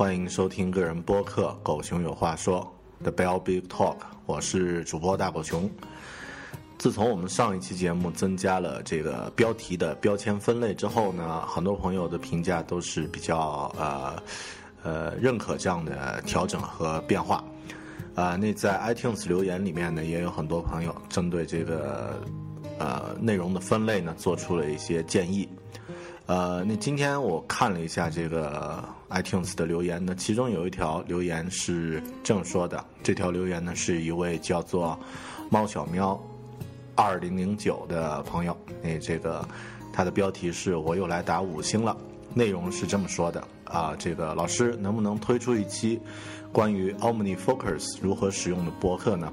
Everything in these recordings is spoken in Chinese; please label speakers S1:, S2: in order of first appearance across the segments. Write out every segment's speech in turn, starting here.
S1: 欢迎收听个人播客《狗熊有话说》The Bell Big Talk，我是主播大狗熊。自从我们上一期节目增加了这个标题的标签分类之后呢，很多朋友的评价都是比较呃呃认可这样的调整和变化。啊，那在 iTunes 留言里面呢，也有很多朋友针对这个呃内容的分类呢，做出了一些建议。呃，那今天我看了一下这个 iTunes 的留言呢，其中有一条留言是这么说的。这条留言呢，是一位叫做猫小喵二零零九的朋友。那这个他的标题是我又来打五星了，内容是这么说的啊，这个老师能不能推出一期关于 OmniFocus 如何使用的博客呢？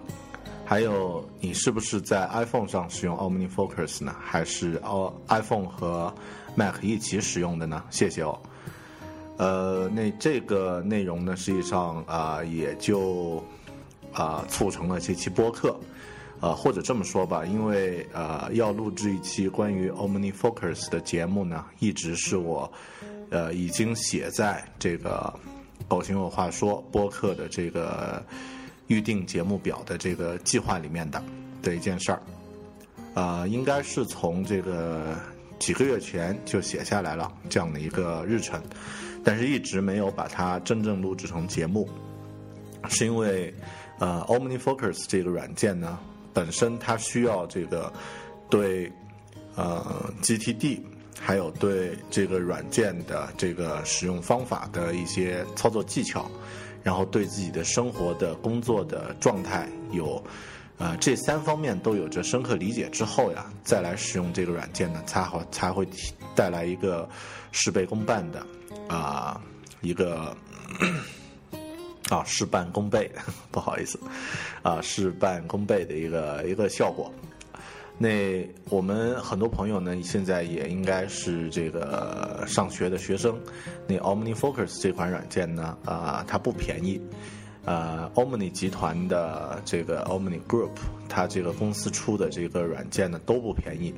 S1: 还有，你是不是在 iPhone 上使用 OmniFocus 呢？还是哦 iPhone 和 Mac 一起使用的呢？谢谢哦。呃，那这个内容呢，实际上啊，也就啊促成了这期播客。呃，或者这么说吧，因为呃要录制一期关于 OmniFocus 的节目呢，一直是我呃已经写在这个“狗熊有话说”播客的这个。预定节目表的这个计划里面的的一件事儿，啊，应该是从这个几个月前就写下来了这样的一个日程，但是一直没有把它真正录制成节目，是因为呃，OmniFocus 这个软件呢，本身它需要这个对呃 GTD 还有对这个软件的这个使用方法的一些操作技巧。然后对自己的生活的工作的状态有，呃，这三方面都有着深刻理解之后呀，再来使用这个软件呢，才好才会带来一个事倍功半的啊一个啊事半功倍，不好意思啊事半功倍的一个一个效果。那我们很多朋友呢，现在也应该是这个上学的学生。那 OmniFocus 这款软件呢，啊，它不便宜。呃，Omni 集团的这个 Omni Group，它这个公司出的这个软件呢都不便宜。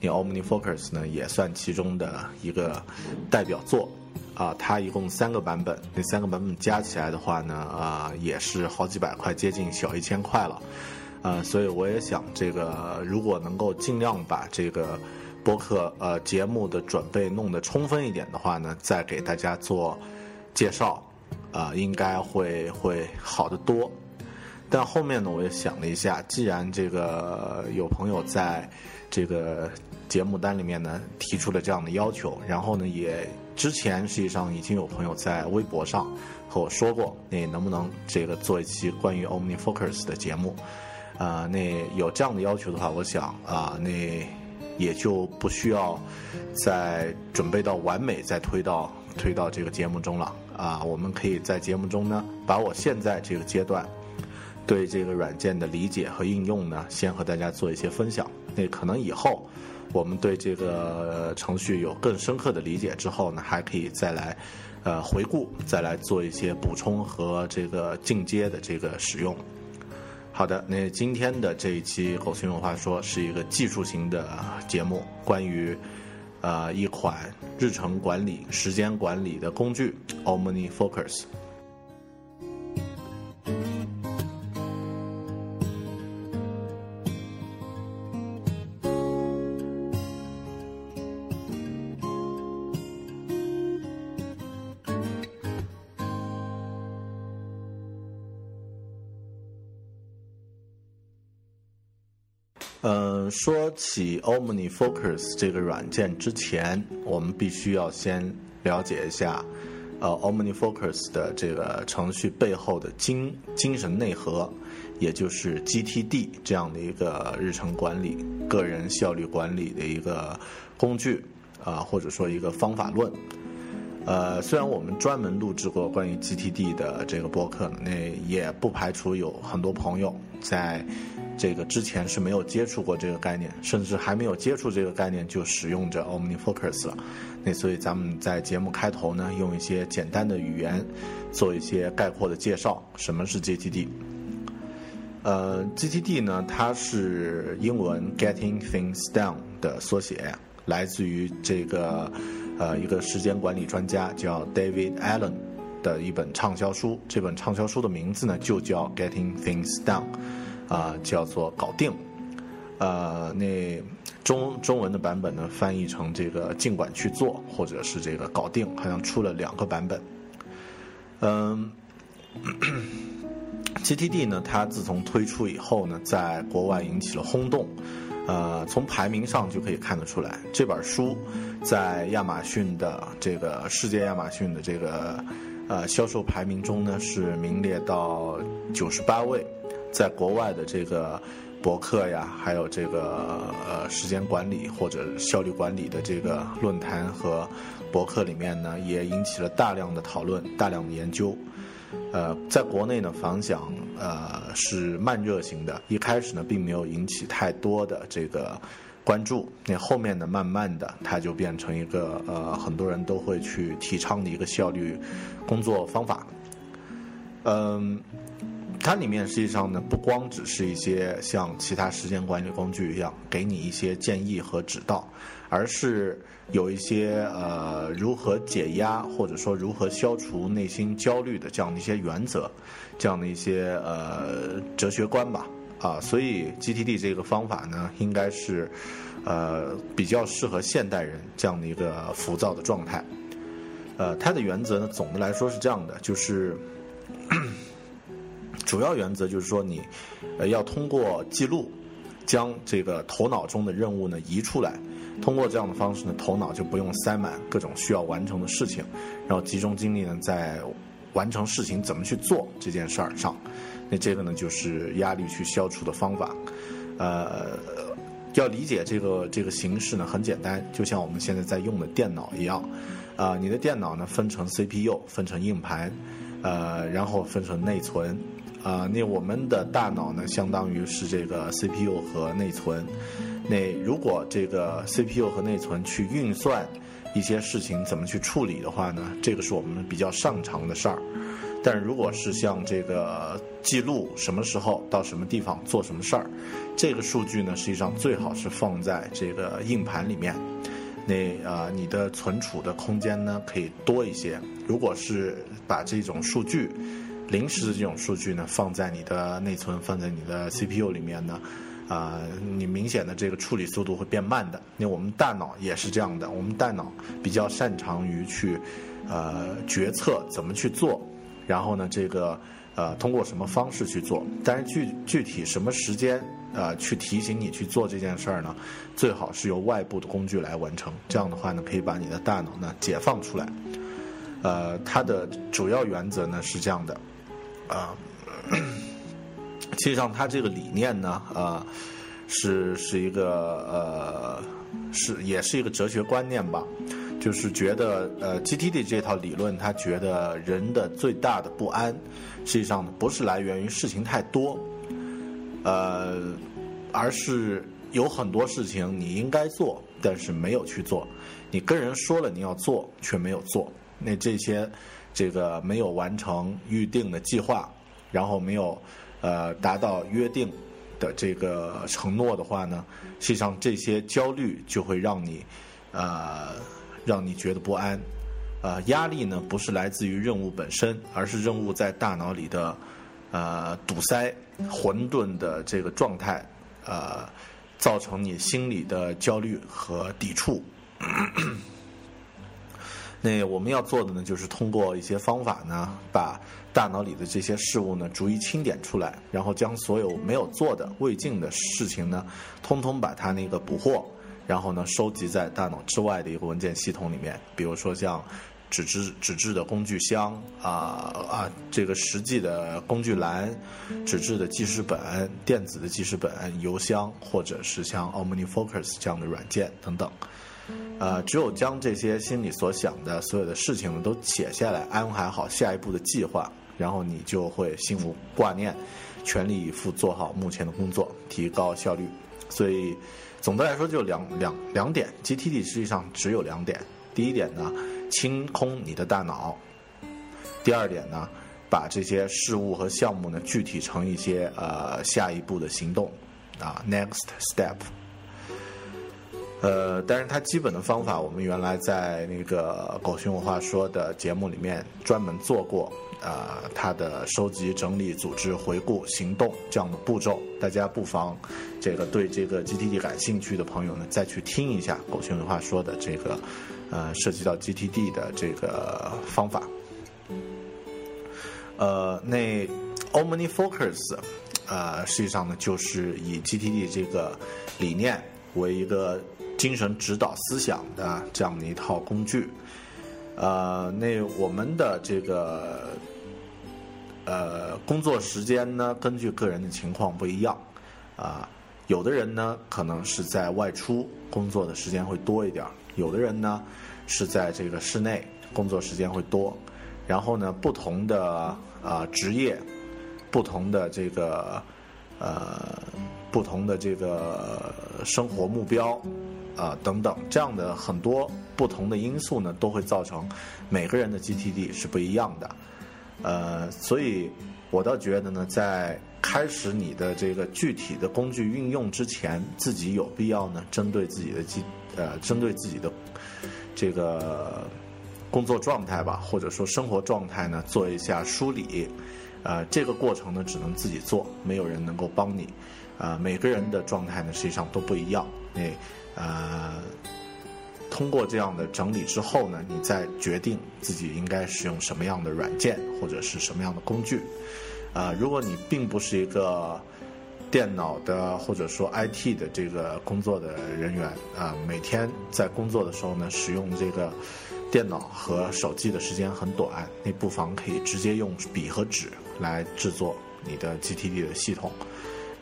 S1: 你 OmniFocus 呢也算其中的一个代表作。啊，它一共三个版本，那三个版本加起来的话呢，啊，也是好几百块，接近小一千块了。呃，所以我也想，这个如果能够尽量把这个播客呃节目的准备弄得充分一点的话呢，再给大家做介绍，啊，应该会会好得多。但后面呢，我也想了一下，既然这个有朋友在这个节目单里面呢提出了这样的要求，然后呢，也之前实际上已经有朋友在微博上和我说过，那能不能这个做一期关于 OmniFocus 的节目？啊，那有这样的要求的话，我想啊，那也就不需要再准备到完美，再推到推到这个节目中了啊。我们可以在节目中呢，把我现在这个阶段对这个软件的理解和应用呢，先和大家做一些分享。那可能以后我们对这个程序有更深刻的理解之后呢，还可以再来呃回顾，再来做一些补充和这个进阶的这个使用。好的，那今天的这一期《狗熊有话说》是一个技术型的节目，关于呃一款日程管理、时间管理的工具 OmniFocus。说起 OmniFocus 这个软件之前，我们必须要先了解一下，呃，OmniFocus 的这个程序背后的精精神内核，也就是 GTD 这样的一个日程管理、个人效率管理的一个工具啊，或者说一个方法论。呃，虽然我们专门录制过关于 GTD 的这个播客，那也不排除有很多朋友在。这个之前是没有接触过这个概念，甚至还没有接触这个概念就使用着 OmniFocus 了。那所以咱们在节目开头呢，用一些简单的语言做一些概括的介绍。什么是 GTD？呃，GTD 呢，它是英文 Getting Things Done 的缩写，来自于这个呃一个时间管理专家叫 David Allen 的一本畅销书。这本畅销书的名字呢，就叫 Getting Things Done。啊，叫做搞定，呃，那中中文的版本呢，翻译成这个尽管去做，或者是这个搞定，好像出了两个版本。嗯，GTD 呢，它自从推出以后呢，在国外引起了轰动，呃，从排名上就可以看得出来，这本书在亚马逊的这个世界亚马逊的这个呃销售排名中呢，是名列到九十八位。在国外的这个博客呀，还有这个呃时间管理或者效率管理的这个论坛和博客里面呢，也引起了大量的讨论、大量的研究。呃，在国内呢，反响呃是慢热型的，一开始呢并没有引起太多的这个关注。那后面呢，慢慢的它就变成一个呃很多人都会去提倡的一个效率工作方法。嗯。它里面实际上呢，不光只是一些像其他时间管理工具一样给你一些建议和指导，而是有一些呃如何解压或者说如何消除内心焦虑的这样的一些原则，这样的一些呃哲学观吧啊，所以 GTD 这个方法呢，应该是呃比较适合现代人这样的一个浮躁的状态。呃，它的原则呢，总的来说是这样的，就是。主要原则就是说，你，呃，要通过记录，将这个头脑中的任务呢移出来，通过这样的方式呢，头脑就不用塞满各种需要完成的事情，然后集中精力呢在完成事情怎么去做这件事儿上。那这个呢就是压力去消除的方法。呃，要理解这个这个形式呢很简单，就像我们现在在用的电脑一样，啊，你的电脑呢分成 CPU，分成硬盘，呃，然后分成内存。啊，那我们的大脑呢，相当于是这个 CPU 和内存。那如果这个 CPU 和内存去运算一些事情怎么去处理的话呢，这个是我们比较擅长的事儿。但如果是像这个记录什么时候到什么地方做什么事儿，这个数据呢，实际上最好是放在这个硬盘里面。那啊，你的存储的空间呢可以多一些。如果是把这种数据。临时的这种数据呢，放在你的内存，放在你的 CPU 里面呢，啊，你明显的这个处理速度会变慢的。那我们大脑也是这样的，我们大脑比较擅长于去，呃，决策怎么去做，然后呢，这个呃，通过什么方式去做，但是具具体什么时间，呃，去提醒你去做这件事儿呢，最好是由外部的工具来完成。这样的话呢，可以把你的大脑呢解放出来。呃，它的主要原则呢是这样的。啊，其实上，他这个理念呢，呃，是是一个呃，是也是一个哲学观念吧，就是觉得呃，GTD 这套理论，他觉得人的最大的不安，实际上不是来源于事情太多，呃，而是有很多事情你应该做，但是没有去做，你跟人说了你要做，却没有做，那这些。这个没有完成预定的计划，然后没有呃达到约定的这个承诺的话呢，实际上这些焦虑就会让你呃让你觉得不安，呃压力呢不是来自于任务本身，而是任务在大脑里的呃堵塞混沌的这个状态呃造成你心理的焦虑和抵触。那我们要做的呢，就是通过一些方法呢，把大脑里的这些事物呢，逐一清点出来，然后将所有没有做的、未尽的事情呢，通通把它那个捕获，然后呢，收集在大脑之外的一个文件系统里面，比如说像。纸质纸质的工具箱啊啊，这个实际的工具栏，纸质的记事本、电子的记事本、邮箱，或者是像 OmniFocus 这样的软件等等。呃，只有将这些心里所想的所有的事情都写下来，安排好下一步的计划，然后你就会心无挂念，全力以赴做好目前的工作，提高效率。所以，总的来说就两两两点，GTD 实际上只有两点。第一点呢。清空你的大脑。第二点呢，把这些事物和项目呢具体成一些呃下一步的行动啊，next step。呃，但是它基本的方法，我们原来在那个《狗熊有话说》的节目里面专门做过啊，它的收集、整理、组织、回顾、行动这样的步骤，大家不妨这个对这个 GTD 感兴趣的朋友呢，再去听一下《狗熊有话说》的这个。呃，涉及到 GTD 的这个方法，呃，那 OmniFocus，呃，实际上呢，就是以 GTD 这个理念为一个精神指导思想的这样的一套工具。呃，那我们的这个呃工作时间呢，根据个人的情况不一样，啊，有的人呢可能是在外出工作的时间会多一点。有的人呢是在这个室内工作时间会多，然后呢不同的啊职业，不同的这个呃不同的这个生活目标啊等等这样的很多不同的因素呢都会造成每个人的 GTD 是不一样的，呃所以我倒觉得呢在开始你的这个具体的工具运用之前，自己有必要呢针对自己的 G。呃，针对自己的这个工作状态吧，或者说生活状态呢，做一下梳理。呃，这个过程呢，只能自己做，没有人能够帮你。啊，每个人的状态呢，实际上都不一样。那呃，通过这样的整理之后呢，你再决定自己应该使用什么样的软件或者是什么样的工具。啊，如果你并不是一个。电脑的或者说 IT 的这个工作的人员啊，每天在工作的时候呢，使用这个电脑和手机的时间很短，你不妨可以直接用笔和纸来制作你的 GTD 的系统。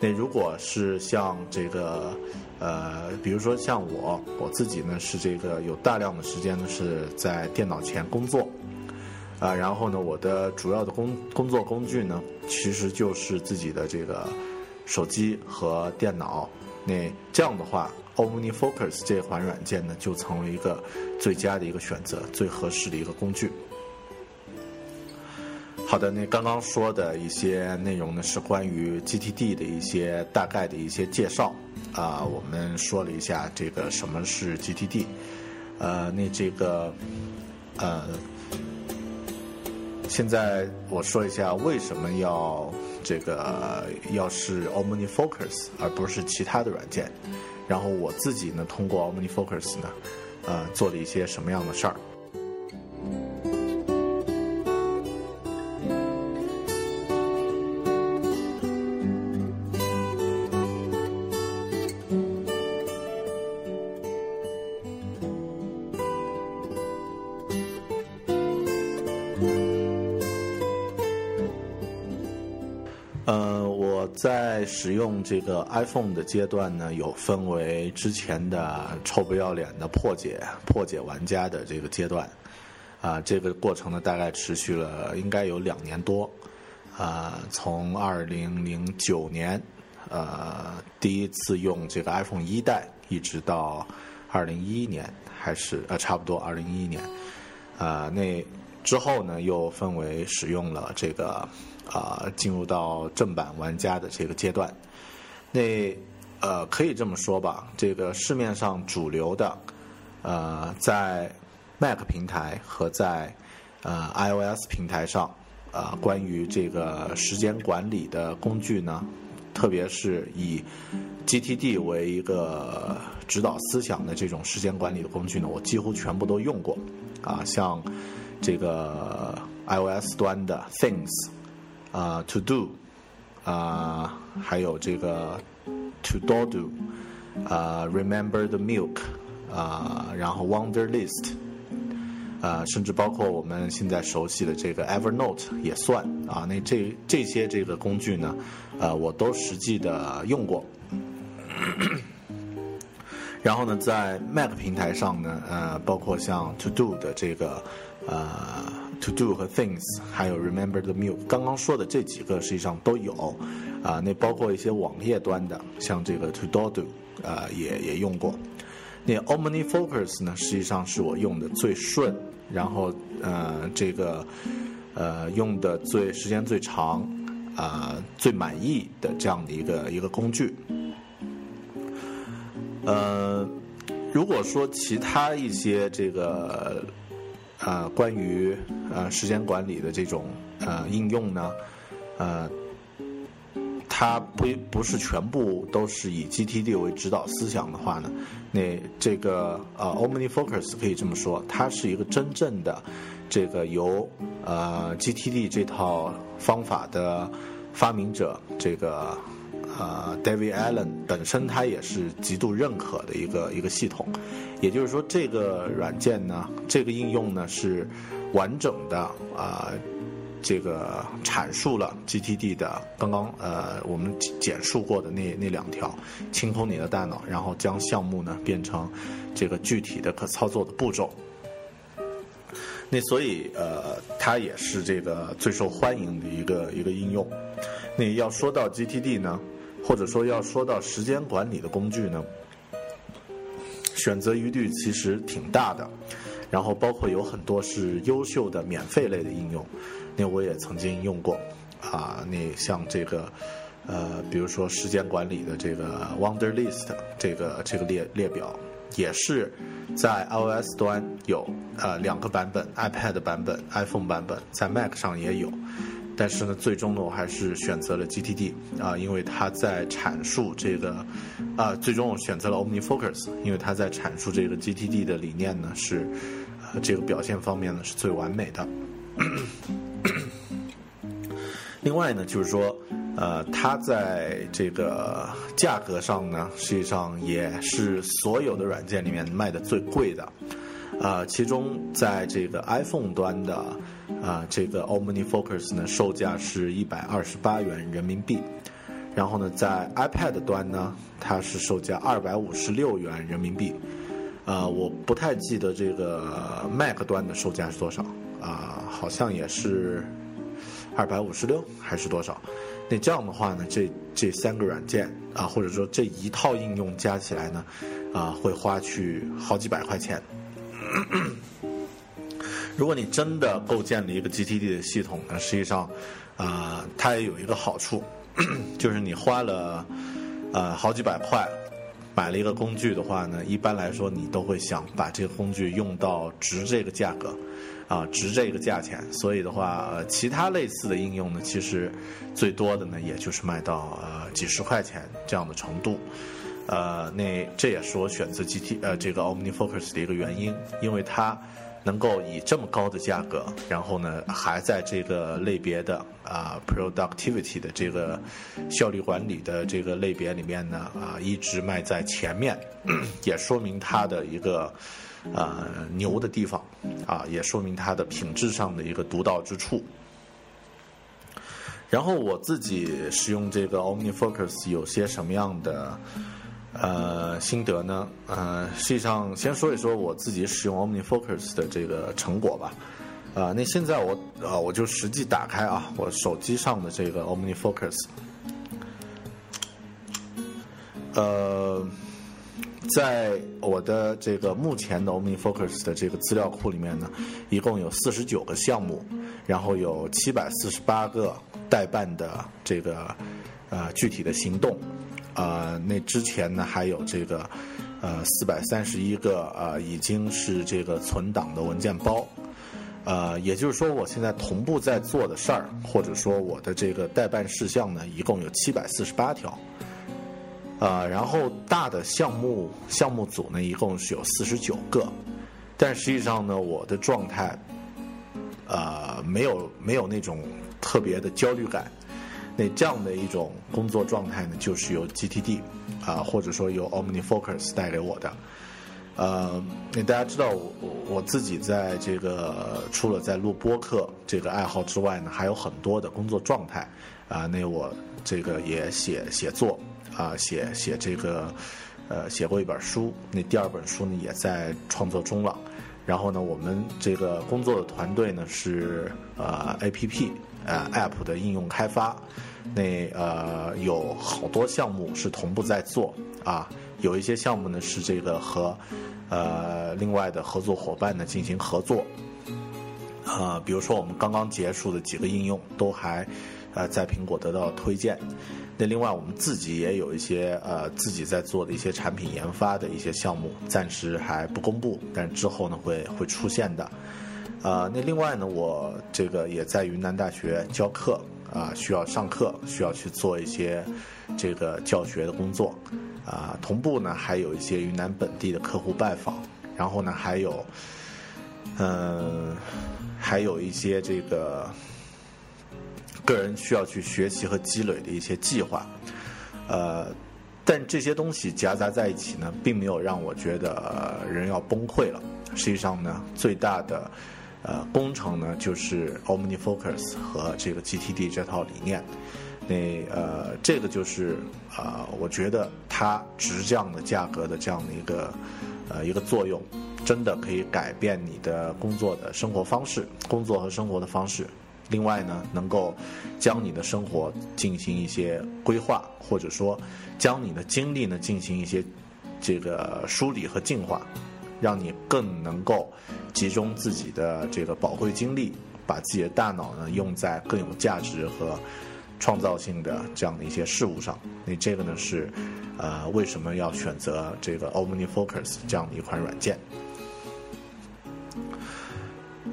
S1: 那如果是像这个呃，比如说像我我自己呢，是这个有大量的时间呢是在电脑前工作啊，然后呢，我的主要的工工作工具呢，其实就是自己的这个。手机和电脑，那这样的话，OmniFocus 这款软件呢，就成为一个最佳的一个选择，最合适的一个工具。好的，那刚刚说的一些内容呢，是关于 GTD 的一些大概的一些介绍啊。我们说了一下这个什么是 GTD，呃，那这个呃，现在我说一下为什么要。这个要是 OmniFocus 而不是其他的软件，然后我自己呢，通过 OmniFocus 呢，呃，做了一些什么样的事儿？在使用这个 iPhone 的阶段呢，有分为之前的臭不要脸的破解破解玩家的这个阶段，啊，这个过程呢大概持续了应该有两年多，啊，从二零零九年，呃，第一次用这个 iPhone 一代，一直到二零一一年，还是呃差不多二零一一年，啊，那之后呢又分为使用了这个。啊，进入到正版玩家的这个阶段，那呃，可以这么说吧，这个市面上主流的，呃，在 Mac 平台和在呃 iOS 平台上，啊，关于这个时间管理的工具呢，特别是以 GTD 为一个指导思想的这种时间管理的工具呢，我几乎全部都用过。啊，像这个 iOS 端的 Things，啊 To Do，啊还有这个 To Do Do，啊 Remember the Milk，啊然后 Wonder List。呃，甚至包括我们现在熟悉的这个 Evernote 也算啊。那这这些这个工具呢，呃，我都实际的用过。然后呢，在 Mac 平台上呢，呃，包括像 To Do 的这个呃 To Do 和 Things，还有 Remember the Milk，刚刚说的这几个实际上都有啊。那包括一些网页端的，像这个 To Do Do，呃，也也用过。那 OmniFocus 呢，实际上是我用的最顺，然后呃，这个呃用的最时间最长，啊最满意的这样的一个一个工具。呃，如果说其他一些这个呃关于呃时间管理的这种呃应用呢，呃。它不不是全部都是以 GTD 为指导思想的话呢，那这个呃 OmniFocus 可以这么说，它是一个真正的这个由呃 GTD 这套方法的发明者这个呃 David Allen 本身他也是极度认可的一个一个系统，也就是说这个软件呢，这个应用呢是完整的啊。这个阐述了 GTD 的刚刚呃我们简述过的那那两条，清空你的大脑，然后将项目呢变成这个具体的可操作的步骤。那所以呃它也是这个最受欢迎的一个一个应用。那要说到 GTD 呢，或者说要说到时间管理的工具呢，选择余地其实挺大的。然后包括有很多是优秀的免费类的应用。那我也曾经用过，啊，那像这个，呃，比如说时间管理的这个 Wonder List 这个这个列列表，也是在 iOS 端有呃两个版本，iPad 版本、iPhone 版本，在 Mac 上也有，但是呢，最终呢，我还是选择了 GTD 啊，因为它在阐述这个，啊，最终我选择了 OmniFocus，因为它在阐述这个 GTD 的理念呢，是呃这个表现方面呢是最完美的。另外呢，就是说，呃，它在这个价格上呢，实际上也是所有的软件里面卖的最贵的。啊，其中在这个 iPhone 端的啊，这个 OmniFocus 呢，售价是一百二十八元人民币。然后呢，在 iPad 端呢，它是售价二百五十六元人民币。啊，我不太记得这个 Mac 端的售价是多少。啊，好像也是二百五十六还是多少？那这样的话呢，这这三个软件啊，或者说这一套应用加起来呢，啊，会花去好几百块钱。如果你真的构建了一个 GTD 的系统呢，实际上啊，它也有一个好处，就是你花了呃好几百块买了一个工具的话呢，一般来说你都会想把这个工具用到值这个价格。啊，值这个价钱，所以的话，呃，其他类似的应用呢，其实最多的呢，也就是卖到呃几十块钱这样的程度，呃，那这也是我选择 GT 呃这个 OmniFocus 的一个原因，因为它能够以这么高的价格，然后呢还在这个类别的啊 productivity 的这个效率管理的这个类别里面呢啊一直卖在前面，也说明它的一个。呃，牛的地方，啊，也说明它的品质上的一个独到之处。然后我自己使用这个 OmniFocus 有些什么样的呃心得呢？呃，实际上先说一说我自己使用 OmniFocus 的这个成果吧。啊，那现在我啊，我就实际打开啊，我手机上的这个 OmniFocus，呃。在我的这个目前的 OmniFocus 的这个资料库里面呢，一共有四十九个项目，然后有七百四十八个代办的这个呃具体的行动，呃，那之前呢还有这个呃四百三十一个呃已经是这个存档的文件包，呃，也就是说，我现在同步在做的事儿，或者说我的这个代办事项呢，一共有七百四十八条。呃，然后大的项目项目组呢，一共是有四十九个，但实际上呢，我的状态，呃，没有没有那种特别的焦虑感。那这样的一种工作状态呢，就是由 GTD 啊，或者说由 OmniFocus 带给我的。呃，那大家知道我我自己在这个除了在录播客这个爱好之外呢，还有很多的工作状态啊。那我这个也写写作啊，写写这个呃写过一本书，那第二本书呢也在创作中了。然后呢，我们这个工作的团队呢是呃 APP 呃 App 的应用开发，那呃有好多项目是同步在做啊。有一些项目呢是这个和，呃，另外的合作伙伴呢进行合作，啊，比如说我们刚刚结束的几个应用都还，呃，在苹果得到推荐。那另外我们自己也有一些呃自己在做的一些产品研发的一些项目，暂时还不公布，但之后呢会会出现的。啊，那另外呢，我这个也在云南大学教课啊，需要上课，需要去做一些这个教学的工作。啊，同步呢还有一些云南本地的客户拜访，然后呢还有，嗯，还有一些这个个人需要去学习和积累的一些计划，呃，但这些东西夹杂在一起呢，并没有让我觉得人要崩溃了。实际上呢，最大的呃工程呢就是 OmniFocus 和这个 GTD 这套理念。那呃，这个就是啊，我觉得它直降的价格的这样的一个呃一个作用，真的可以改变你的工作的生活方式，工作和生活的方式。另外呢，能够将你的生活进行一些规划，或者说将你的精力呢进行一些这个梳理和净化，让你更能够集中自己的这个宝贵精力，把自己的大脑呢用在更有价值和。创造性的这样的一些事物上，那这个呢是，呃，为什么要选择这个 OmniFocus 这样的一款软件？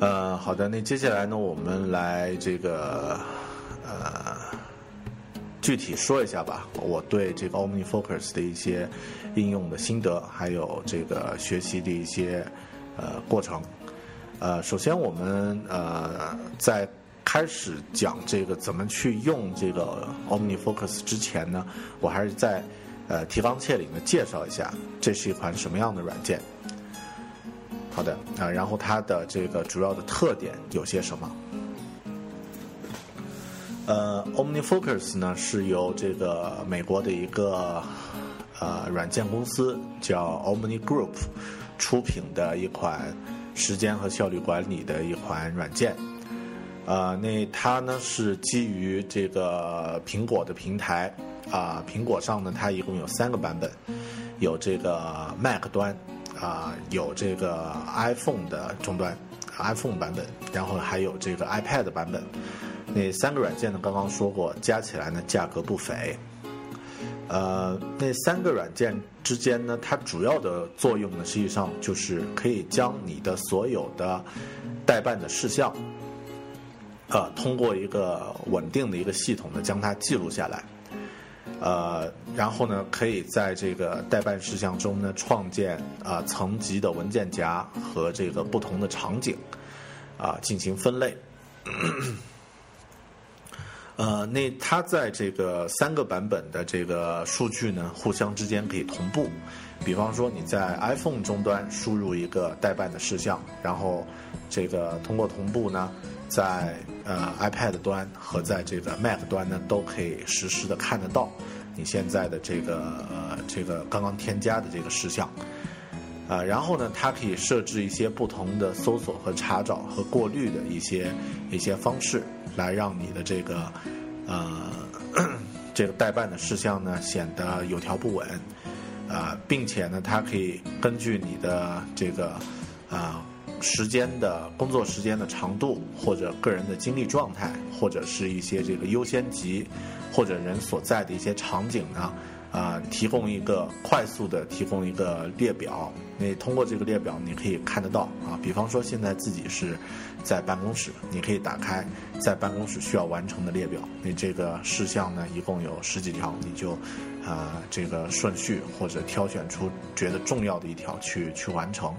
S1: 呃，好的，那接下来呢，我们来这个呃具体说一下吧，我对这个 OmniFocus 的一些应用的心得，还有这个学习的一些呃过程。呃，首先我们呃在。开始讲这个怎么去用这个 OmniFocus 之前呢，我还是在呃提纲挈领的介绍一下，这是一款什么样的软件。好的啊，然后它的这个主要的特点有些什么？呃，OmniFocus 呢是由这个美国的一个呃软件公司叫 Omni Group 出品的一款时间和效率管理的一款软件。呃，那它呢是基于这个苹果的平台啊，苹果上呢它一共有三个版本，有这个 Mac 端啊，有这个 iPhone 的终端 iPhone 版本，然后还有这个 iPad 版本。那三个软件呢，刚刚说过，加起来呢价格不菲。呃，那三个软件之间呢，它主要的作用呢，实际上就是可以将你的所有的代办的事项。呃，通过一个稳定的一个系统呢，将它记录下来，呃，然后呢，可以在这个代办事项中呢，创建啊层级的文件夹和这个不同的场景，啊进行分类。呃，那它在这个三个版本的这个数据呢，互相之间可以同步。比方说你在 iPhone 终端输入一个代办的事项，然后这个通过同步呢。在呃 iPad 端和在这个 Mac 端呢，都可以实时的看得到你现在的这个呃这个刚刚添加的这个事项，啊，然后呢，它可以设置一些不同的搜索和查找和过滤的一些一些方式，来让你的这个呃 这个代办的事项呢显得有条不紊，啊，并且呢，它可以根据你的这个啊。时间的工作时间的长度，或者个人的精力状态，或者是一些这个优先级，或者人所在的一些场景呢，呃，提供一个快速的提供一个列表，你通过这个列表，你可以看得到啊。比方说，现在自己是在办公室，你可以打开在办公室需要完成的列表。你这个事项呢，一共有十几条，你就啊这个顺序或者挑选出觉得重要的一条去去完成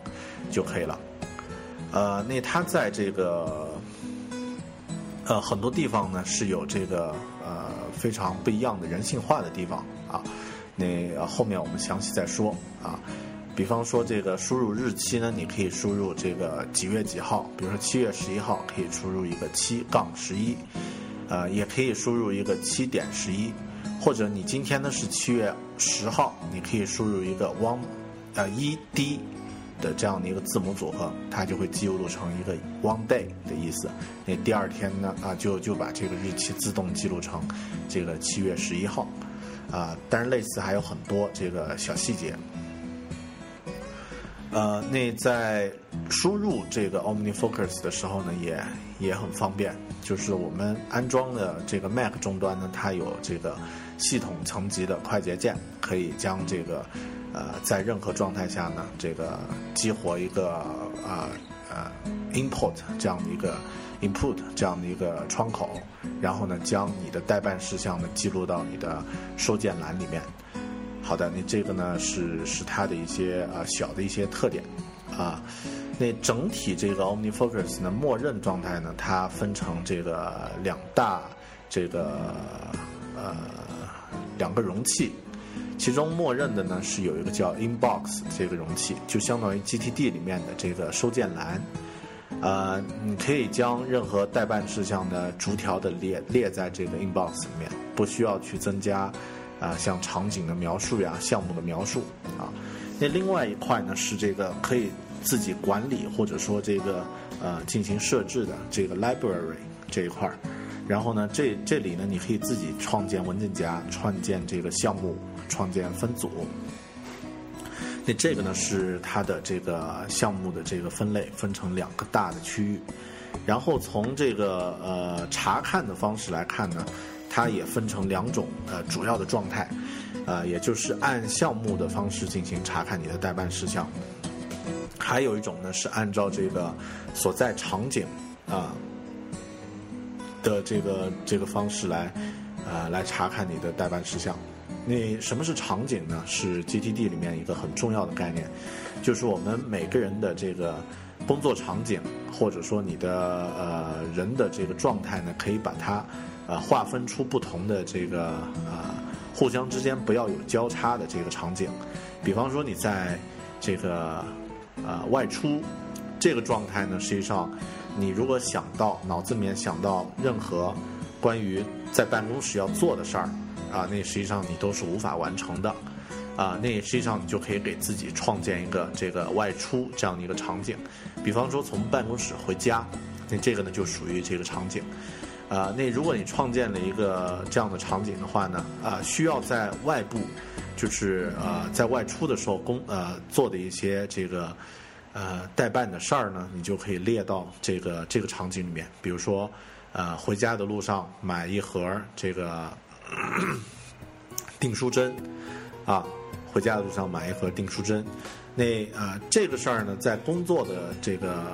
S1: 就可以了。呃，那它在这个呃很多地方呢是有这个呃非常不一样的人性化的地方啊。那后面我们详细再说啊，比方说这个输入日期呢，你可以输入这个几月几号，比如说七月十一号，可以输入一个七杠十一，呃，也可以输入一个七点十一，或者你今天呢是七月十号，你可以输入一个 one，呃一 d 的这样的一个字母组合，它就会记录成一个 one day 的意思。那第二天呢啊就就把这个日期自动记录成这个七月十一号。啊，但是类似还有很多这个小细节。呃，那在输入这个 OmniFocus 的时候呢，也也很方便。就是我们安装的这个 Mac 终端呢，它有这个系统层级的快捷键，可以将这个呃在任何状态下呢，这个激活一个啊呃 Import 这样的一个。Input 这样的一个窗口，然后呢，将你的代办事项呢记录到你的收件栏里面。好的，那这个呢是是它的一些呃小的一些特点啊。那整体这个 OmniFocus 呢，默认状态呢，它分成这个两大这个呃两个容器，其中默认的呢是有一个叫 Inbox 这个容器，就相当于 GTD 里面的这个收件栏。呃，你可以将任何待办事项的逐条的列列在这个 inbox 里面，不需要去增加啊像场景的描述呀、项目的描述啊。那另外一块呢是这个可以自己管理或者说这个呃进行设置的这个 library 这一块儿。然后呢，这这里呢你可以自己创建文件夹、创建这个项目、创建分组。那这个呢是它的这个项目的这个分类，分成两个大的区域，然后从这个呃查看的方式来看呢，它也分成两种呃主要的状态，呃也就是按项目的方式进行查看你的代办事项，还有一种呢是按照这个所在场景啊的这个这个方式来呃来查看你的代办事项。那什么是场景呢？是 GTD 里面一个很重要的概念，就是我们每个人的这个工作场景，或者说你的呃人的这个状态呢，可以把它呃划分出不同的这个呃互相之间不要有交叉的这个场景。比方说你在这个呃外出这个状态呢，实际上你如果想到脑子里面想到任何关于在办公室要做的事儿。啊，那实际上你都是无法完成的，啊，那实际上你就可以给自己创建一个这个外出这样的一个场景，比方说从办公室回家，那这个呢就属于这个场景，啊，那如果你创建了一个这样的场景的话呢，啊，需要在外部，就是呃在外出的时候工呃做的一些这个呃代办的事儿呢，你就可以列到这个这个场景里面，比如说呃回家的路上买一盒这个。订书针，啊，回家的路上买一盒订书针。那啊，这个事儿呢，在工作的这个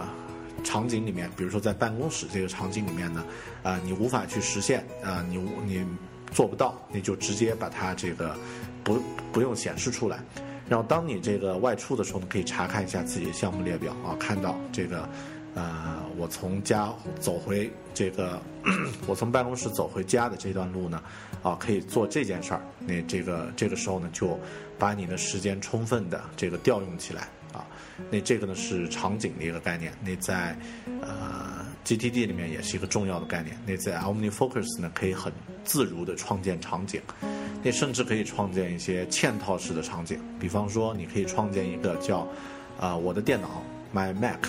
S1: 场景里面，比如说在办公室这个场景里面呢，啊，你无法去实现，啊，你你做不到，你就直接把它这个不不用显示出来。然后当你这个外出的时候呢，可以查看一下自己的项目列表啊，看到这个。呃，我从家走回这个，我从办公室走回家的这段路呢，啊，可以做这件事儿。那这个这个时候呢，就把你的时间充分的这个调用起来啊。那这个呢是场景的一个概念。那在呃 GTD 里面也是一个重要的概念。那在 OmniFocus 呢，可以很自如的创建场景。那甚至可以创建一些嵌套式的场景。比方说，你可以创建一个叫啊我的电脑 My Mac。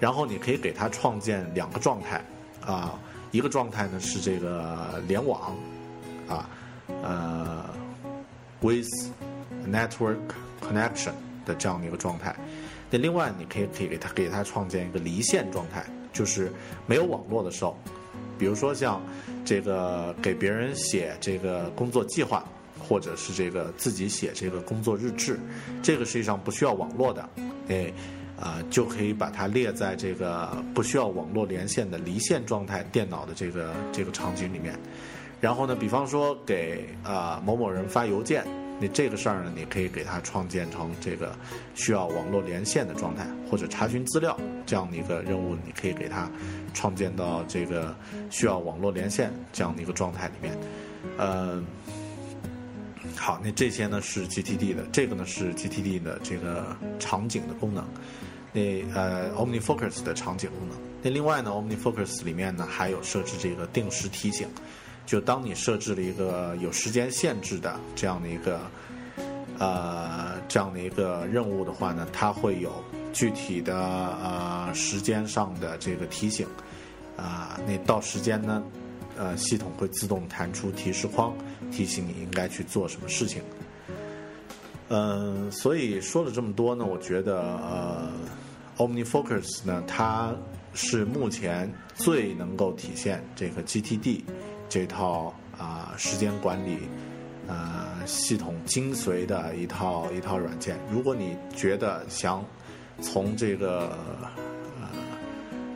S1: 然后你可以给它创建两个状态，啊，一个状态呢是这个联网，啊，呃，with network connection 的这样的一个状态。那另外你可以可以给它给它创建一个离线状态，就是没有网络的时候，比如说像这个给别人写这个工作计划，或者是这个自己写这个工作日志，这个实际上不需要网络的，哎，啊，就可以把它列在这个不需要网络连线的离线状态电脑的这个这个场景里面。然后呢，比方说给啊某某人发邮件。那这个事儿呢，你可以给它创建成这个需要网络连线的状态，或者查询资料这样的一个任务，你可以给它创建到这个需要网络连线这样的一个状态里面。呃，好，那这些呢是 GTD 的，这个呢是 GTD 的这个场景的功能。那呃，OmniFocus 的场景功能。那另外呢，OmniFocus 里面呢还有设置这个定时提醒。就当你设置了一个有时间限制的这样的一个呃这样的一个任务的话呢，它会有具体的呃时间上的这个提醒啊，那到时间呢，呃系统会自动弹出提示框，提醒你应该去做什么事情。嗯，所以说了这么多呢，我觉得呃，OmniFocus 呢，它是目前最能够体现这个 GTD。这套啊时间管理呃系统精髓的一套一套软件，如果你觉得想从这个呃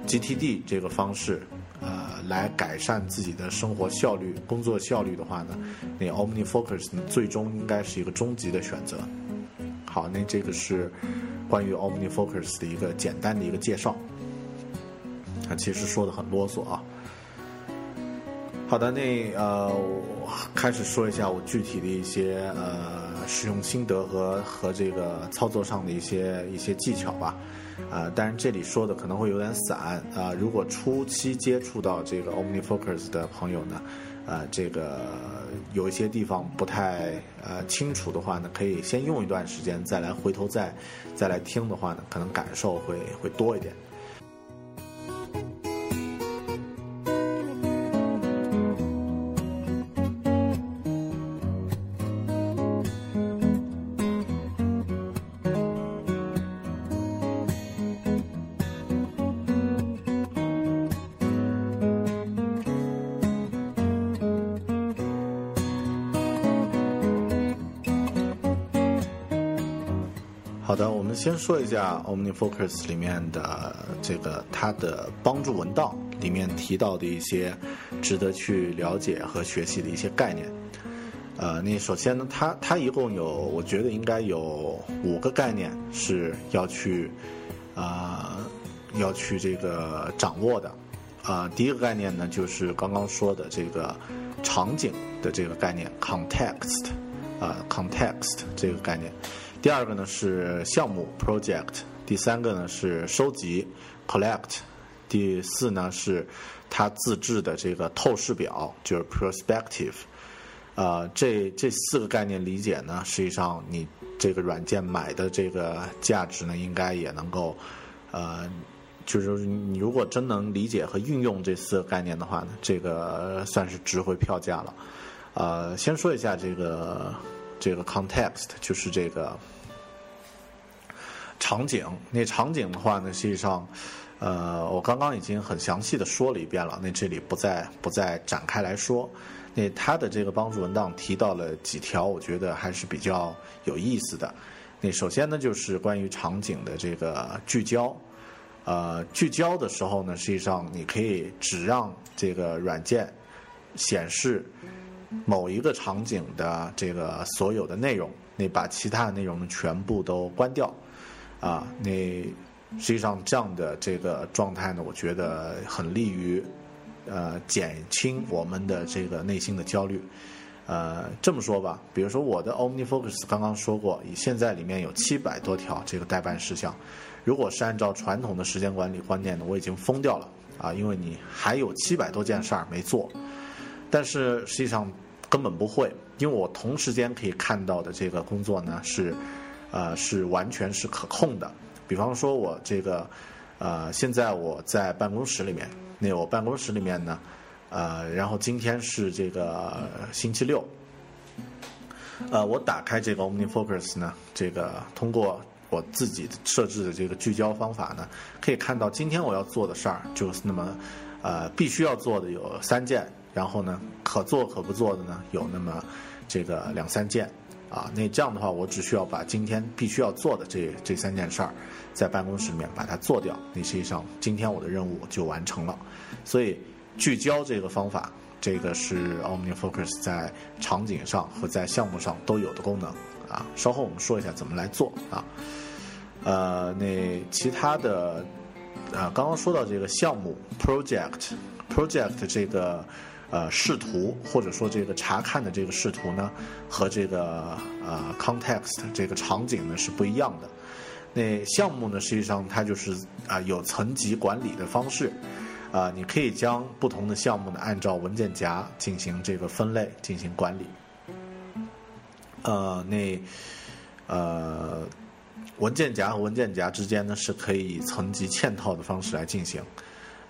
S1: GTD 这个方式呃来改善自己的生活效率、工作效率的话呢，那 OmniFocus 最终应该是一个终极的选择。好，那这个是关于 OmniFocus 的一个简单的一个介绍。啊，其实说的很啰嗦啊。好的，那呃，我开始说一下我具体的一些呃使用心得和和这个操作上的一些一些技巧吧，啊，当然这里说的可能会有点散啊。如果初期接触到这个 OmniFocus 的朋友呢，呃，这个有一些地方不太呃清楚的话呢，可以先用一段时间，再来回头再再来听的话呢，可能感受会会多一点。先说一下 OmniFocus 里面的这个它的帮助文档里面提到的一些值得去了解和学习的一些概念。呃，那首先呢，它它一共有，我觉得应该有五个概念是要去啊要去这个掌握的。啊，第一个概念呢，就是刚刚说的这个场景的这个概念，context，啊，context 这个概念。第二个呢是项目 project，第三个呢是收集 collect，第四呢是它自制的这个透视表，就是 perspective。呃，这这四个概念理解呢，实际上你这个软件买的这个价值呢，应该也能够，呃，就是你如果真能理解和运用这四个概念的话呢，这个算是值回票价了。呃，先说一下这个。这个 context 就是这个场景。那场景的话呢，实际上，呃，我刚刚已经很详细的说了一遍了。那这里不再不再展开来说。那它的这个帮助文档提到了几条，我觉得还是比较有意思的。那首先呢，就是关于场景的这个聚焦。呃，聚焦的时候呢，实际上你可以只让这个软件显示。某一个场景的这个所有的内容，你把其他的内容全部都关掉，啊，那实际上这样的这个状态呢，我觉得很利于呃减轻我们的这个内心的焦虑。呃，这么说吧，比如说我的 OmniFocus 刚刚说过，以现在里面有七百多条这个待办事项，如果是按照传统的时间管理观念呢，我已经疯掉了啊，因为你还有七百多件事儿没做。但是实际上根本不会，因为我同时间可以看到的这个工作呢是，呃，是完全是可控的。比方说，我这个，呃，现在我在办公室里面，那我办公室里面呢，呃，然后今天是这个星期六，呃，我打开这个 OmniFocus 呢，这个通过我自己设置的这个聚焦方法呢，可以看到今天我要做的事儿就是那么，呃，必须要做的有三件。然后呢，可做可不做的呢，有那么这个两三件，啊，那这样的话，我只需要把今天必须要做的这这三件事儿，在办公室里面把它做掉，那实际上今天我的任务就完成了。所以聚焦这个方法，这个是 OmniFocus 在场景上和在项目上都有的功能啊。稍后我们说一下怎么来做啊。呃，那其他的，啊，刚刚说到这个项目 project，project 这个呃视图或者说这个查看的这个视图呢，和这个呃 context 这个场景呢是不一样的。那项目呢，实际上它就是啊有层级管理的方式，啊，你可以将不同的项目呢按照文件夹进行这个分类进行管理。呃，那呃。文件夹和文件夹之间呢，是可以层级嵌套的方式来进行。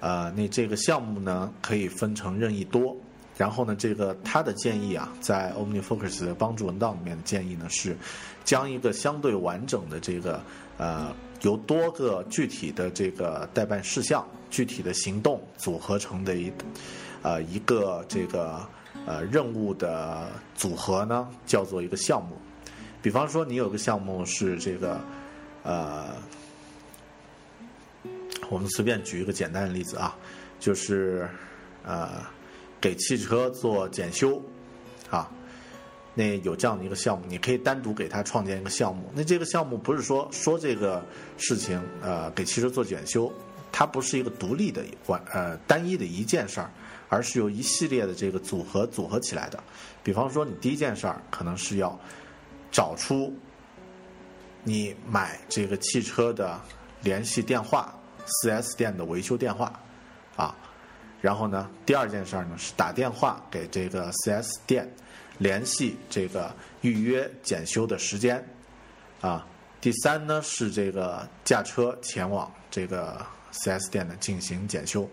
S1: 呃，那这个项目呢，可以分成任意多。然后呢，这个他的建议啊，在 OmniFocus 的帮助文档里面的建议呢，是将一个相对完整的这个呃，由多个具体的这个代办事项、具体的行动组合成的一呃一个这个呃任务的组合呢，叫做一个项目。比方说，你有个项目是这个。呃，我们随便举一个简单的例子啊，就是呃，给汽车做检修啊，那有这样的一个项目，你可以单独给他创建一个项目。那这个项目不是说说这个事情呃，给汽车做检修，它不是一个独立的完呃单一的一件事儿，而是由一系列的这个组合组合起来的。比方说，你第一件事儿可能是要找出。你买这个汽车的联系电话，四 S 店的维修电话，啊，然后呢，第二件事儿呢是打电话给这个四 S 店，联系这个预约检修的时间，啊，第三呢是这个驾车前往这个四 S 店呢进行检修，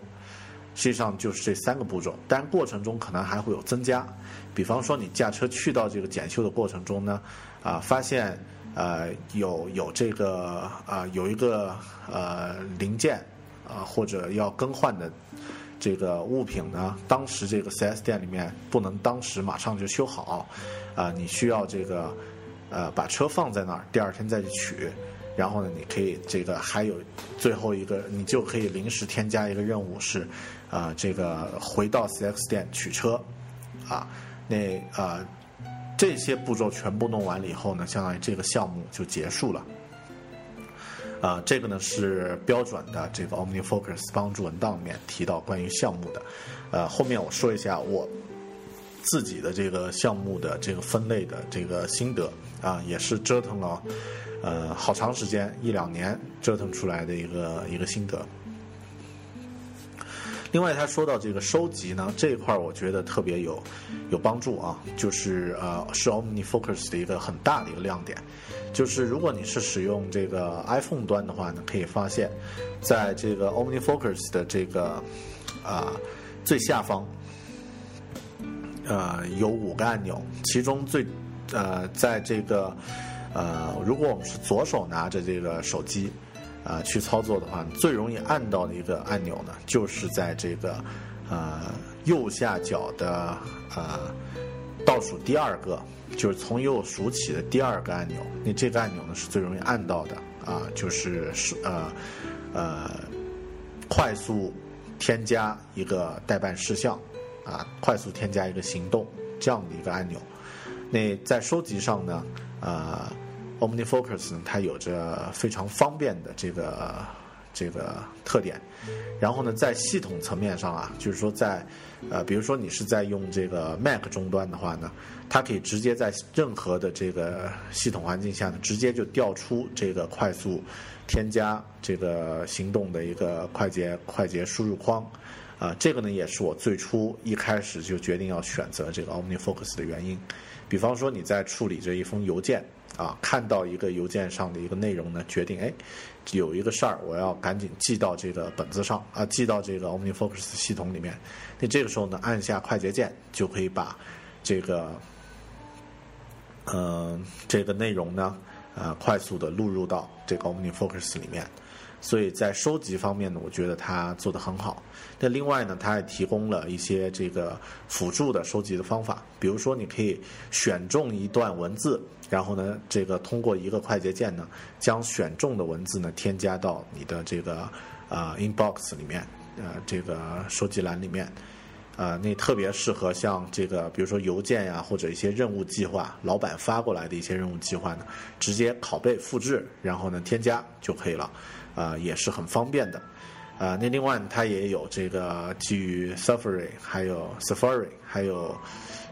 S1: 实际上就是这三个步骤，但过程中可能还会有增加，比方说你驾车去到这个检修的过程中呢，啊，发现。呃，有有这个呃，有一个呃零件啊，或者要更换的这个物品呢，当时这个 4S 店里面不能当时马上就修好，啊，你需要这个呃把车放在那儿，第二天再去取，然后呢，你可以这个还有最后一个，你就可以临时添加一个任务是啊，这个回到 4S 店取车，啊，那啊。这些步骤全部弄完了以后呢，相当于这个项目就结束了。啊，这个呢是标准的这个 OmniFocus 帮助文档里面提到关于项目的。呃，后面我说一下我自己的这个项目的这个分类的这个心得啊，也是折腾了呃好长时间一两年折腾出来的一个一个心得。另外，他说到这个收集呢，这一块我觉得特别有有帮助啊，就是呃，是 OmniFocus 的一个很大的一个亮点，就是如果你是使用这个 iPhone 端的话呢，可以发现，在这个 OmniFocus 的这个啊最下方，呃，有五个按钮，其中最呃，在这个呃，如果我们是左手拿着这个手机。啊，去操作的话，最容易按到的一个按钮呢，就是在这个呃右下角的呃倒数第二个，就是从右数起的第二个按钮。那这个按钮呢是最容易按到的啊，就是是呃呃快速添加一个代办事项啊，快速添加一个行动这样的一个按钮。那在收集上呢，呃。OmniFocus 呢，它有着非常方便的这个这个特点。然后呢，在系统层面上啊，就是说在呃，比如说你是在用这个 Mac 终端的话呢，它可以直接在任何的这个系统环境下呢，直接就调出这个快速添加这个行动的一个快捷快捷输入框。啊，这个呢也是我最初一开始就决定要选择这个 OmniFocus 的原因。比方说你在处理这一封邮件。啊，看到一个邮件上的一个内容呢，决定哎，有一个事儿，我要赶紧记到这个本子上啊，记到这个 OmniFocus 系统里面。那这个时候呢，按下快捷键就可以把这个，嗯，这个内容呢，呃快速的录入到这个 OmniFocus 里面。所以在收集方面呢，我觉得它做得很好。那另外呢，它还提供了一些这个辅助的收集的方法，比如说你可以选中一段文字，然后呢，这个通过一个快捷键呢，将选中的文字呢添加到你的这个呃 inbox 里面，呃这个收集栏里面。呃，那特别适合像这个，比如说邮件呀，或者一些任务计划，老板发过来的一些任务计划呢，直接拷贝复制，然后呢添加就可以了。啊，也是很方便的，啊，那另外它也有这个基于 Safari，还有 Safari，还有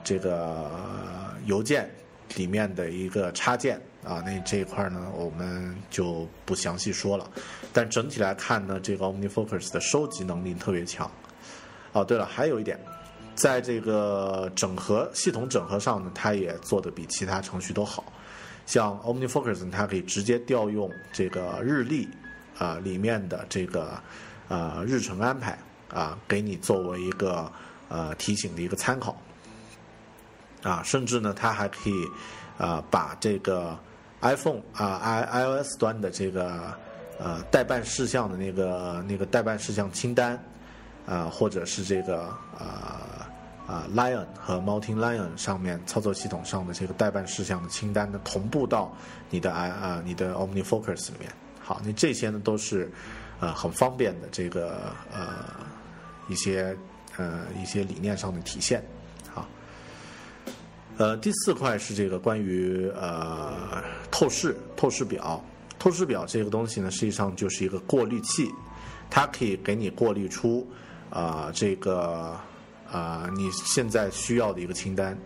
S1: 这个邮件里面的一个插件啊，那这一块呢我们就不详细说了，但整体来看呢，这个 OmniFocus 的收集能力特别强。哦，对了，还有一点，在这个整合系统整合上呢，它也做的比其他程序都好，像 OmniFocus 它可以直接调用这个日历。啊，里面的这个呃日程安排啊，给你作为一个呃提醒的一个参考啊，甚至呢，它还可以啊把这个 iPhone 啊 i iOS 端的这个呃代办事项的那个那个代办事项清单啊，或者是这个啊啊 Lion 和 Multi Lion 上面操作系统上的这个代办事项的清单呢，同步到你的 i 啊你的 OmniFocus 里面。好，那这些呢都是，呃，很方便的这个呃一些呃一些理念上的体现。好，呃，第四块是这个关于呃透视透视表，透视表这个东西呢，实际上就是一个过滤器，它可以给你过滤出啊这个啊你现在需要的一个清单。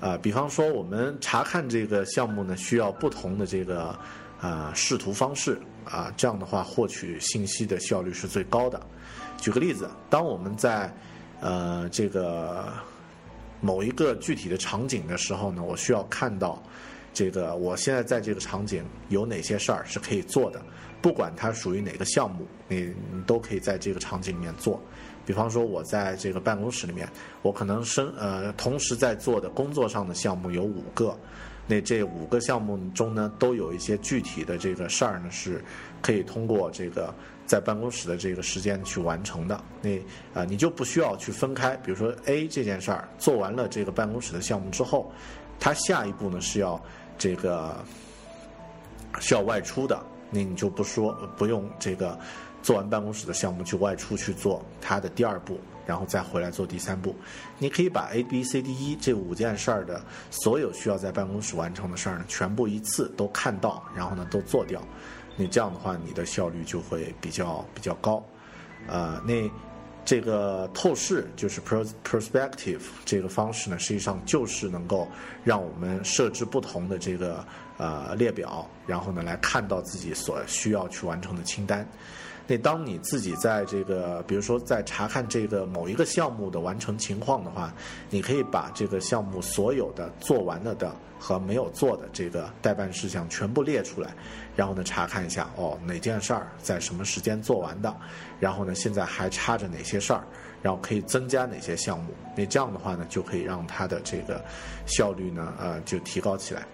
S1: 啊，比方说我们查看这个项目呢，需要不同的这个。啊，视图方式啊，这样的话获取信息的效率是最高的。举个例子，当我们在呃这个某一个具体的场景的时候呢，我需要看到这个我现在在这个场景有哪些事儿是可以做的，不管它属于哪个项目，你你都可以在这个场景里面做。比方说，我在这个办公室里面，我可能生呃同时在做的工作上的项目有五个。那这五个项目中呢，都有一些具体的这个事儿呢，是可以通过这个在办公室的这个时间去完成的。那啊，你就不需要去分开。比如说 A 这件事儿做完了这个办公室的项目之后，它下一步呢是要这个需要外出的，那你就不说不用这个做完办公室的项目去外出去做它的第二步。然后再回来做第三步，你可以把 A、B、C、D、E 这五件事儿的所有需要在办公室完成的事儿呢，全部一次都看到，然后呢都做掉。你这样的话，你的效率就会比较比较高。呃，那这个透视就是 perspective 这个方式呢，实际上就是能够让我们设置不同的这个呃列表，然后呢来看到自己所需要去完成的清单。那当你自己在这个，比如说在查看这个某一个项目的完成情况的话，你可以把这个项目所有的做完了的和没有做的这个代办事项全部列出来，然后呢查看一下哦哪件事儿在什么时间做完的，然后呢现在还差着哪些事儿，然后可以增加哪些项目。那这样的话呢就可以让它的这个效率呢呃就提高起来。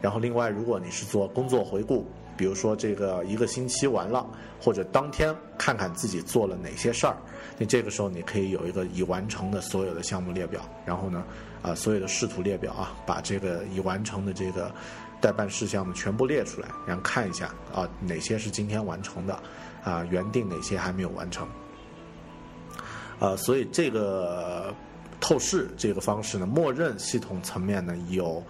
S1: 然后另外如果你是做工作回顾。比如说这个一个星期完了，或者当天看看自己做了哪些事儿，那这个时候你可以有一个已完成的所有的项目列表，然后呢，啊所有的视图列表啊，把这个已完成的这个待办事项呢全部列出来，然后看一下啊哪些是今天完成的，啊原定哪些还没有完成，啊所以这个透视这个方式呢，默认系统层面呢有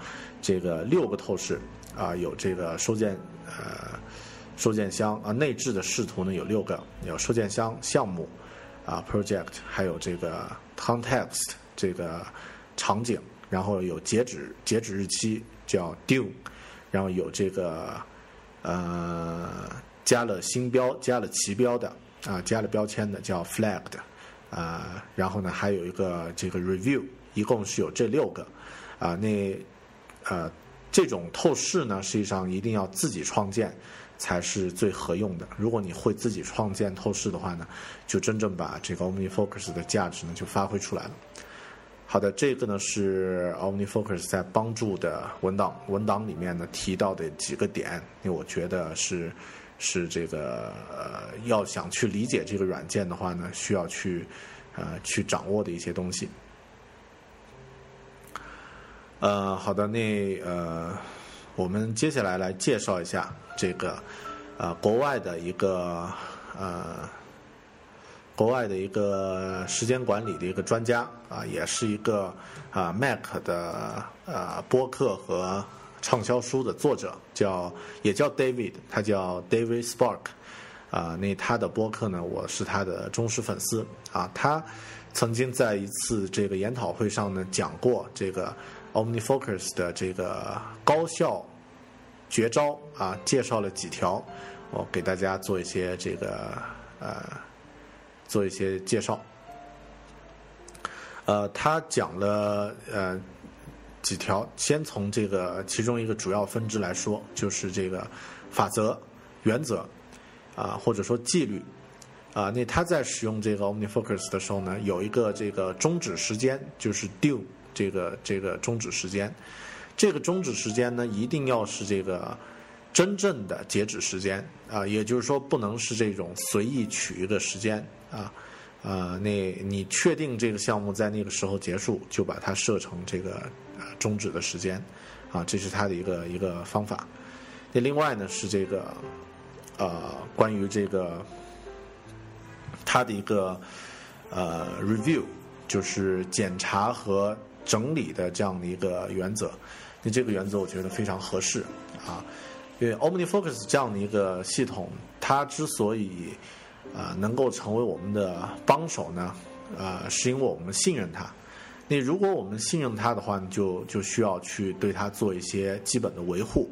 S1: 这个六个透视啊，有这个收件。呃，收件箱啊，内置的视图呢有六个，有收件箱项目啊，project，还有这个 context 这个场景，然后有截止截止日期叫 due，然后有这个呃加了星标加了旗标的啊，加了标签的叫 flagged 啊，然后呢还有一个这个 review，一共是有这六个啊，那呃。这种透视呢，实际上一定要自己创建才是最合用的。如果你会自己创建透视的话呢，就真正把这个 OmniFocus 的价值呢就发挥出来了。好的，这个呢是 OmniFocus 在帮助的文档文档里面呢提到的几个点，因为我觉得是是这个呃要想去理解这个软件的话呢，需要去呃去掌握的一些东西。呃，好的，那呃，我们接下来来介绍一下这个呃国外的一个呃。国外的一个时间管理的一个专家啊，也是一个啊 Mac 的呃播客和畅销书的作者，叫也叫 David，他叫 David Spark，啊，那他的播客呢，我是他的忠实粉丝啊，他曾经在一次这个研讨会上呢讲过这个 OmniFocus 的这个高效绝招啊，介绍了几条，我给大家做一些这个呃。做一些介绍，呃，他讲了呃几条，先从这个其中一个主要分支来说，就是这个法则、原则啊，或者说纪律啊。那他在使用这个 OmniFocus 的时候呢，有一个这个终止时间，就是 due 这个这个终止时间。这个终止时间呢，一定要是这个。真正的截止时间啊，也就是说不能是这种随意取一个时间啊，呃，那你确定这个项目在那个时候结束，就把它设成这个终止的时间啊，这是它的一个一个方法。那另外呢是这个呃，关于这个它的一个呃 review，就是检查和整理的这样的一个原则。那这个原则我觉得非常合适啊。因为 OmniFocus 这样的一个系统，它之所以啊能够成为我们的帮手呢，呃，是因为我们信任它。那如果我们信任它的话，你就就需要去对它做一些基本的维护。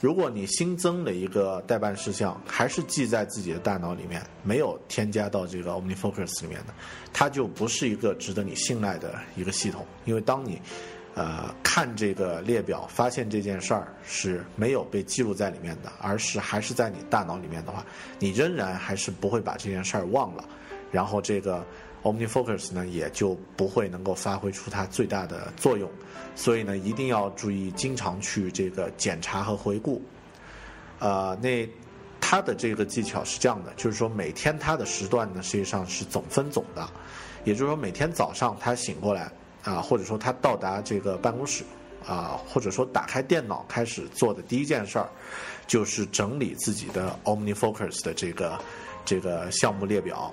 S1: 如果你新增了一个代办事项，还是记在自己的大脑里面，没有添加到这个 OmniFocus 里面的，它就不是一个值得你信赖的一个系统。因为当你呃，看这个列表，发现这件事儿是没有被记录在里面的，而是还是在你大脑里面的话，你仍然还是不会把这件事儿忘了，然后这个 OmniFocus 呢也就不会能够发挥出它最大的作用，所以呢一定要注意经常去这个检查和回顾。呃，那它的这个技巧是这样的，就是说每天它的时段呢实际上是总分总的，也就是说每天早上他醒过来。啊，或者说他到达这个办公室，啊，或者说打开电脑开始做的第一件事儿，就是整理自己的 OmniFocus 的这个这个项目列表。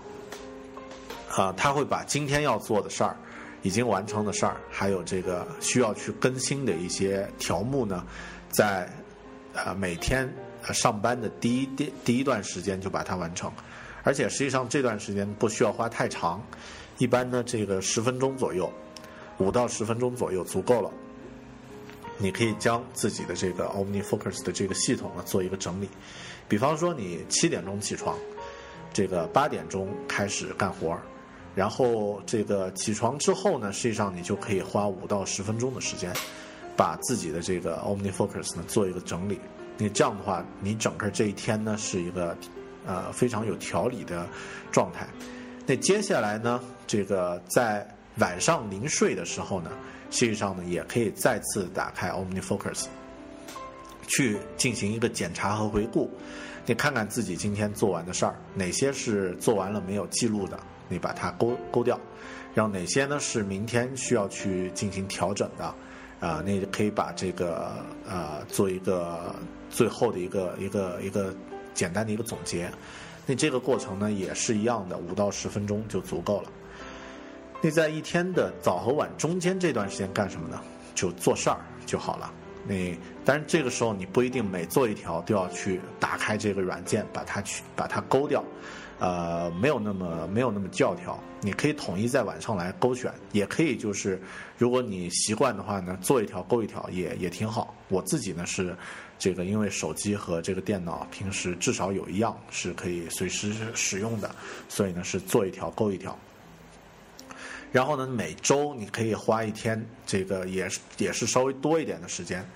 S1: 啊，他会把今天要做的事儿、已经完成的事儿，还有这个需要去更新的一些条目呢，在啊每天上班的第一第第一段时间就把它完成，而且实际上这段时间不需要花太长，一般呢这个十分钟左右。五到十分钟左右足够了，你可以将自己的这个 OmniFocus 的这个系统呢做一个整理。比方说，你七点钟起床，这个八点钟开始干活儿然后这个起床之后呢，实际上你就可以花五到十分钟的时间，把自己的这个 OmniFocus 呢做一个整理。你这样的话，你整个这一天呢是一个呃非常有条理的状态。那接下来呢，这个在晚上临睡的时候呢，实际上呢也可以再次打开 OmniFocus，去进行一个检查和回顾。你看看自己今天做完的事儿，哪些是做完了没有记录的，你把它勾勾掉；然后哪些呢是明天需要去进行调整的，啊，那可以把这个呃做一个最后的一个一个一个简单的一个总结。那这个过程呢也是一样的，五到十分钟就足够了。那在一天的早和晚中间这段时间干什么呢？就做事儿就好了。那但是这个时候你不一定每做一条都要去打开这个软件，把它去把它勾掉，呃，没有那么没有那么教条。你可以统一在晚上来勾选，也可以就是如果你习惯的话呢，做一条勾一条也也挺好。我自己呢是这个，因为手机和这个电脑平时至少有一样是可以随时使用的，所以呢是做一条勾一条。然后呢，每周你可以花一天，这个也是也是稍微多一点的时间，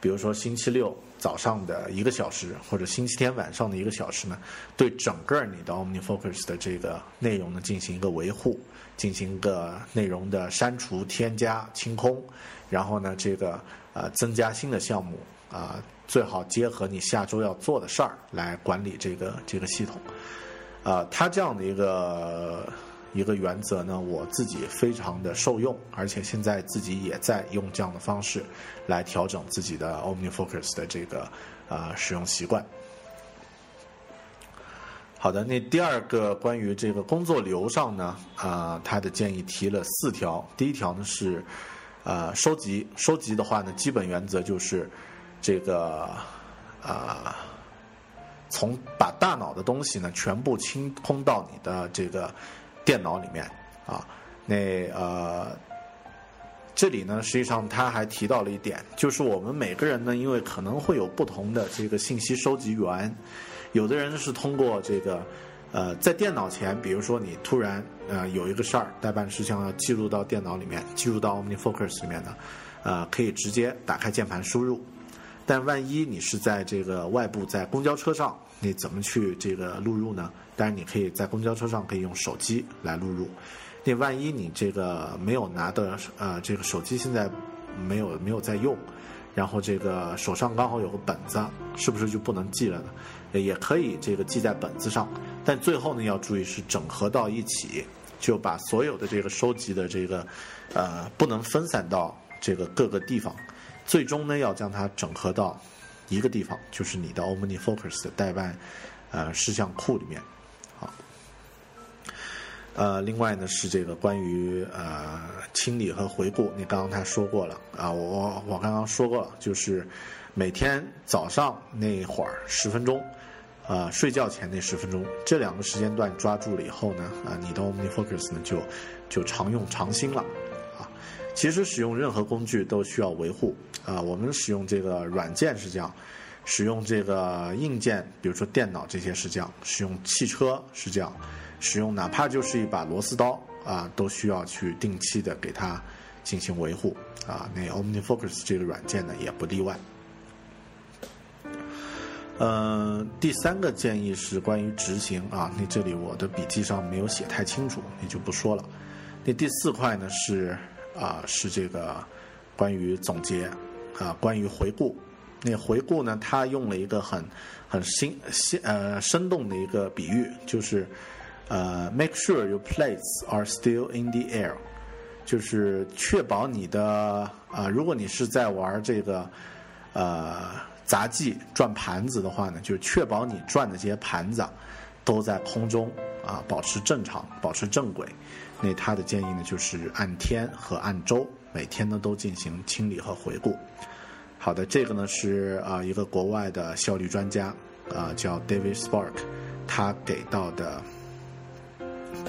S1: 比如说星期六早上的一个小时，或者星期天晚上的一个小时呢，对整个你的 OmniFocus 的这个内容呢进行一个维护，进行一个内容的删除、添加、清空，然后呢，这个呃增加新的项目啊，最好结合你下周要做的事儿来管理这个这个系统。啊，它这样的一个。一个原则呢，我自己非常的受用，而且现在自己也在用这样的方式来调整自己的 OmniFocus 的这个呃使用习惯。好的，那第二个关于这个工作流上呢，啊，他的建议提了四条。第一条呢是，呃，收集收集的话呢，基本原则就是这个啊，从把大脑的东西呢全部清空到你的这个。电脑里面啊，那呃，这里呢，实际上他还提到了一点，就是我们每个人呢，因为可能会有不同的这个信息收集源，有的人是通过这个呃，在电脑前，比如说你突然呃有一个事儿，代办事项要记录到电脑里面，记录到 OmniFocus 里面的，呃，可以直接打开键盘输入。但万一你是在这个外部，在公交车上，你怎么去这个录入呢？当然，你可以在公交车上可以用手机来录入。那万一你这个没有拿的呃，这个手机现在没有没有在用，然后这个手上刚好有个本子，是不是就不能记了呢？也可以这个记在本子上，但最后呢要注意是整合到一起，就把所有的这个收集的这个呃不能分散到这个各个地方。最终呢，要将它整合到一个地方，就是你的 OmniFocus 的代办呃事项库里面。呃，另外呢是这个关于呃清理和回顾，你刚刚他说过了啊，我我刚刚说过了，就是每天早上那会儿十分钟，啊睡觉前那十分钟，这两个时间段抓住了以后呢，啊你的 OmniFocus 呢就就常用常新了啊。其实使用任何工具都需要维护啊。我们使用这个软件是这样，使用这个硬件，比如说电脑这些是这样，使用汽车是这样，使用哪怕就是一把螺丝刀啊，都需要去定期的给它进行维护啊。那 OmniFocus 这个软件呢也不例外。嗯，第三个建议是关于执行啊。那这里我的笔记上没有写太清楚，也就不说了。那第四块呢是。啊，是这个关于总结啊，关于回顾。那回顾呢，他用了一个很很新新呃生动的一个比喻，就是呃，make sure your plates are still in the air，就是确保你的啊，如果你是在玩这个呃杂技转盘子的话呢，就是确保你转的这些盘子都在空中啊，保持正常，保持正轨。那他的建议呢，就是按天和按周，每天呢都进行清理和回顾。好的，这个呢是啊一个国外的效率专家啊叫 David Spark，他给到的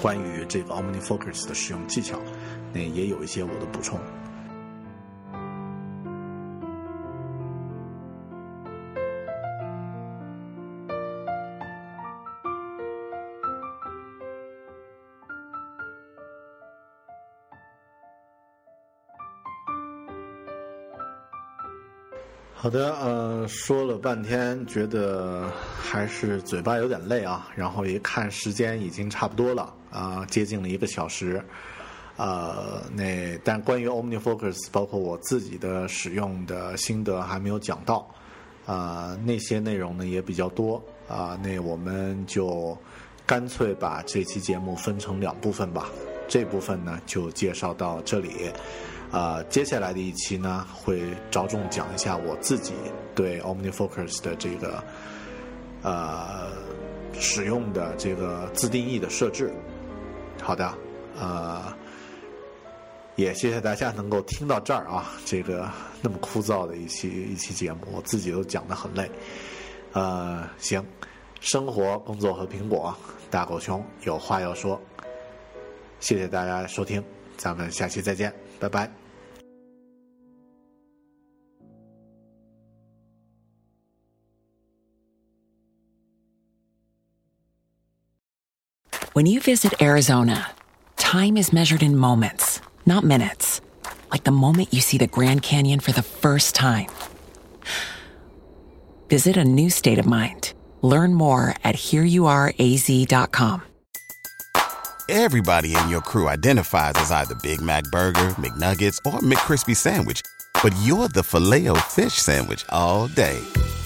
S1: 关于这个 OmniFocus 的使用技巧，那也有一些我的补充。好的，呃，说了半天，觉得还是嘴巴有点累啊。然后一看时间，已经差不多了啊，接近了一个小时。呃，那但关于 OmniFocus，包括我自己的使用的心得还没有讲到啊，那些内容呢也比较多啊。那我们就干脆把这期节目分成两部分吧。这部分呢就介绍到这里。啊，接下来的一期呢，会着重讲一下我自己对 OmniFocus 的这个呃使用的这个自定义的设置。好的，呃，也谢谢大家能够听到这儿啊，这个那么枯燥的一期一期节目，我自己都讲的很累。呃，行，生活、工作和苹果，大狗熊有话要说。谢谢大家收听，咱们下期再见，拜拜。
S2: When you visit Arizona, time is measured in moments, not minutes. Like the moment you see the Grand Canyon for the first time. visit a new state of mind. Learn more at hereyouareaz.com.
S3: Everybody in your crew identifies as either Big Mac Burger, McNuggets, or McCrispy Sandwich. But you're the filet fish Sandwich all day.